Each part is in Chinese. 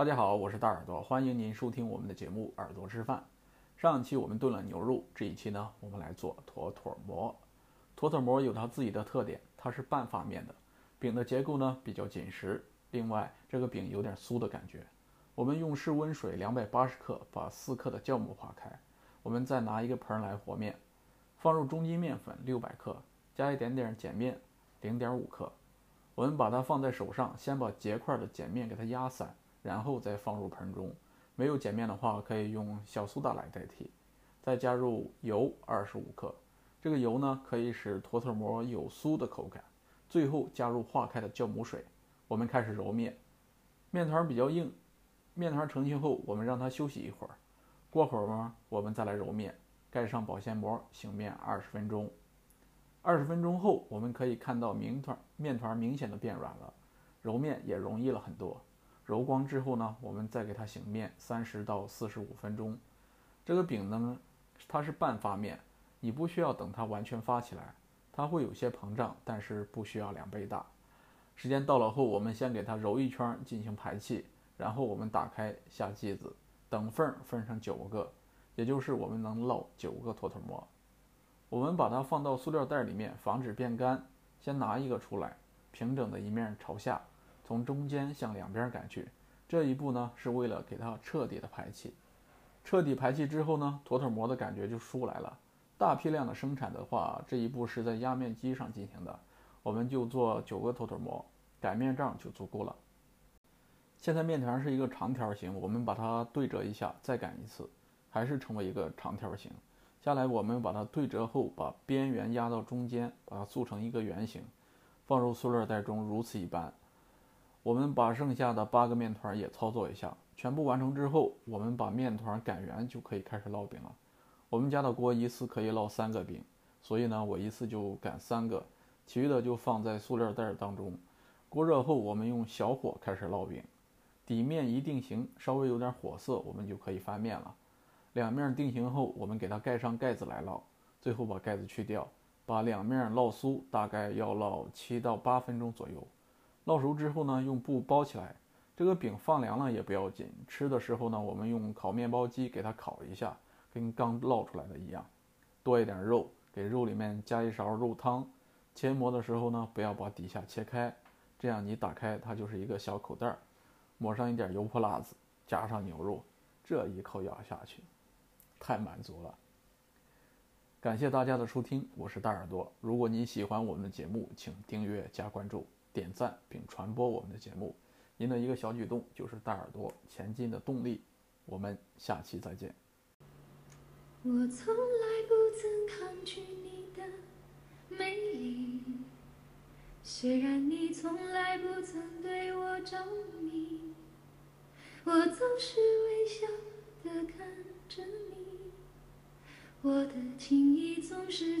大家好，我是大耳朵，欢迎您收听我们的节目《耳朵吃饭》。上一期我们炖了牛肉，这一期呢，我们来做坨坨馍。坨坨馍有它自己的特点，它是半发面的，饼的结构呢比较紧实，另外这个饼有点酥的感觉。我们用室温水两百八十克把四克的酵母化开，我们再拿一个盆来和面，放入中筋面粉六百克，加一点点碱面零点五克。我们把它放在手上，先把结块的碱面给它压散，然后再放入盆中。没有碱面的话，可以用小苏打来代替。再加入油二十五克，这个油呢可以使坨坨馍有酥的口感。最后加入化开的酵母水，我们开始揉面。面团比较硬，面团成型后，我们让它休息一会儿。过会儿呢，我们再来揉面，盖上保鲜膜，醒面二十分钟。二十分钟后，我们可以看到面团面团明显的变软了，揉面也容易了很多。揉光之后呢，我们再给它醒面三十到四十五分钟。这个饼呢，它是半发面，你不需要等它完全发起来，它会有些膨胀，但是不需要两倍大。时间到了后，我们先给它揉一圈进行排气，然后我们打开下剂子，等缝分成九个，也就是我们能烙九个坨坨馍。我们把它放到塑料袋里面，防止变干。先拿一个出来，平整的一面朝下，从中间向两边赶去。这一步呢，是为了给它彻底的排气。彻底排气之后呢，坨坨馍的感觉就出来了。大批量的生产的话，这一步是在压面机上进行的。我们就做九个坨坨馍，擀面杖就足够了。现在面团是一个长条形，我们把它对折一下，再擀一次，还是成为一个长条形。下来，我们把它对折后，把边缘压到中间，把它塑成一个圆形，放入塑料袋中，如此一般。我们把剩下的八个面团也操作一下，全部完成之后，我们把面团擀圆，就可以开始烙饼了。我们家的锅一次可以烙三个饼，所以呢，我一次就擀三个，其余的就放在塑料袋当中。锅热后，我们用小火开始烙饼，底面一定型，稍微有点火色，我们就可以翻面了。两面定型后，我们给它盖上盖子来烙，最后把盖子去掉，把两面烙酥，大概要烙七到八分钟左右。烙熟之后呢，用布包起来。这个饼放凉了也不要紧，吃的时候呢，我们用烤面包机给它烤一下，跟刚烙出来的一样。多一点肉，给肉里面加一勺肉汤。切馍的时候呢，不要把底下切开，这样你打开它就是一个小口袋儿。抹上一点油泼辣子，加上牛肉，这一口咬下去。太满足了，感谢大家的收听，我是大耳朵。如果您喜欢我们的节目，请订阅加关注、点赞并传播我们的节目。您的一个小举动就是大耳朵前进的动力。我们下期再见。我从来不曾抗拒你的美丽，虽然你从来不曾对我着迷，我总是微笑的看着你。我的情意总是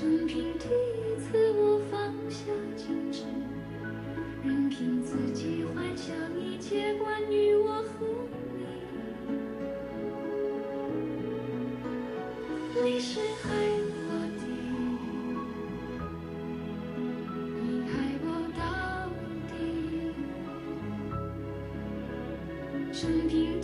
生平第一次，我放下矜持，任凭自己幻想一切关于我和你。你是爱我的。你爱我到底，生平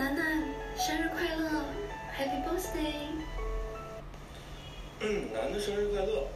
楠楠生日快乐 happy birthday 嗯楠楠生日快乐。